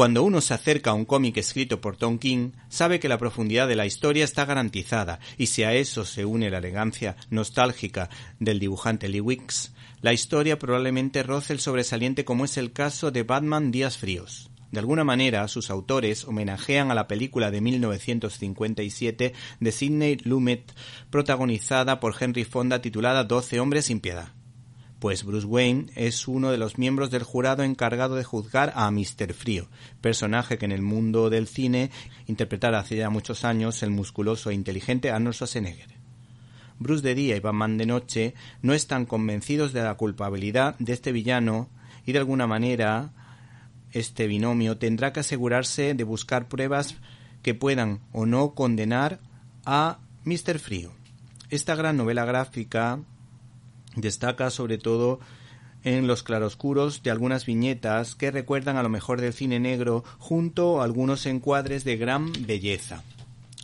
Cuando uno se acerca a un cómic escrito por Tom King, sabe que la profundidad de la historia está garantizada, y si a eso se une la elegancia nostálgica del dibujante Lee Wicks, la historia probablemente roce el sobresaliente como es el caso de Batman Días Fríos. De alguna manera, sus autores homenajean a la película de 1957 de Sidney Lumet, protagonizada por Henry Fonda titulada Doce hombres sin piedad. Pues Bruce Wayne es uno de los miembros del jurado encargado de juzgar a Mr. Frío, personaje que en el mundo del cine interpretara hace ya muchos años el musculoso e inteligente Arnold Schwarzenegger. Bruce de día y Batman de noche no están convencidos de la culpabilidad de este villano y de alguna manera este binomio tendrá que asegurarse de buscar pruebas que puedan o no condenar a Mr. Frío. Esta gran novela gráfica destaca sobre todo en los claroscuros de algunas viñetas que recuerdan a lo mejor del cine negro junto a algunos encuadres de gran belleza.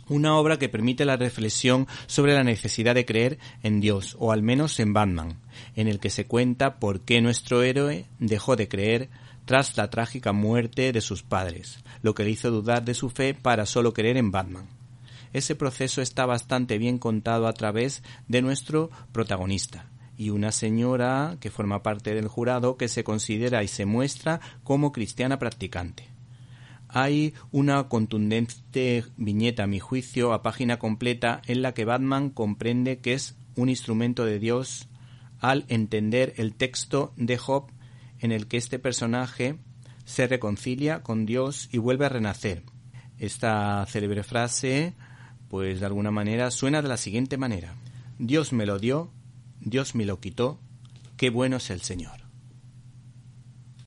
Una obra que permite la reflexión sobre la necesidad de creer en Dios, o al menos en Batman, en el que se cuenta por qué nuestro héroe dejó de creer tras la trágica muerte de sus padres, lo que le hizo dudar de su fe para solo creer en Batman. Ese proceso está bastante bien contado a través de nuestro protagonista y una señora que forma parte del jurado que se considera y se muestra como cristiana practicante. Hay una contundente viñeta, a mi juicio, a página completa en la que Batman comprende que es un instrumento de Dios al entender el texto de Job en el que este personaje se reconcilia con Dios y vuelve a renacer. Esta célebre frase, pues de alguna manera, suena de la siguiente manera. Dios me lo dio, Dios me lo quitó, qué bueno es el Señor.